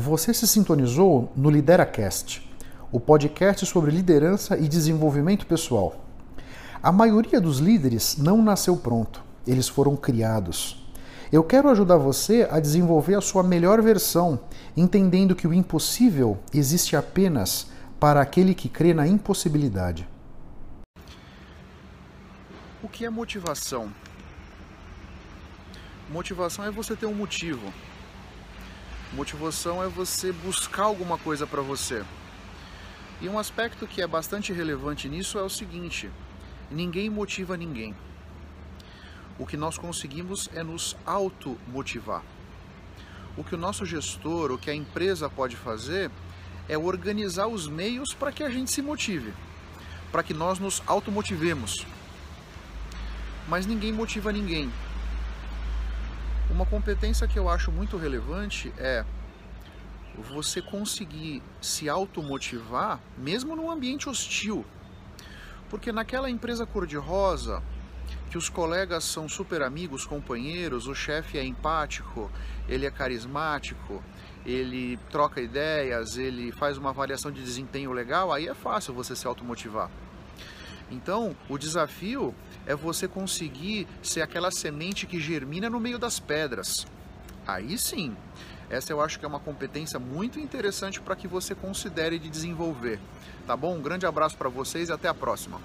Você se sintonizou no LideraCast, o podcast sobre liderança e desenvolvimento pessoal. A maioria dos líderes não nasceu pronto, eles foram criados. Eu quero ajudar você a desenvolver a sua melhor versão, entendendo que o impossível existe apenas para aquele que crê na impossibilidade. O que é motivação? Motivação é você ter um motivo. Motivação é você buscar alguma coisa para você. E um aspecto que é bastante relevante nisso é o seguinte: ninguém motiva ninguém. O que nós conseguimos é nos automotivar. O que o nosso gestor, o que a empresa pode fazer é organizar os meios para que a gente se motive, para que nós nos automotivemos. Mas ninguém motiva ninguém. Uma competência que eu acho muito relevante é você conseguir se automotivar mesmo num ambiente hostil. Porque naquela empresa cor-de-rosa, que os colegas são super amigos, companheiros, o chefe é empático, ele é carismático, ele troca ideias, ele faz uma avaliação de desempenho legal, aí é fácil você se automotivar. Então, o desafio é você conseguir ser aquela semente que germina no meio das pedras. Aí sim, essa eu acho que é uma competência muito interessante para que você considere de desenvolver. Tá bom? Um grande abraço para vocês e até a próxima.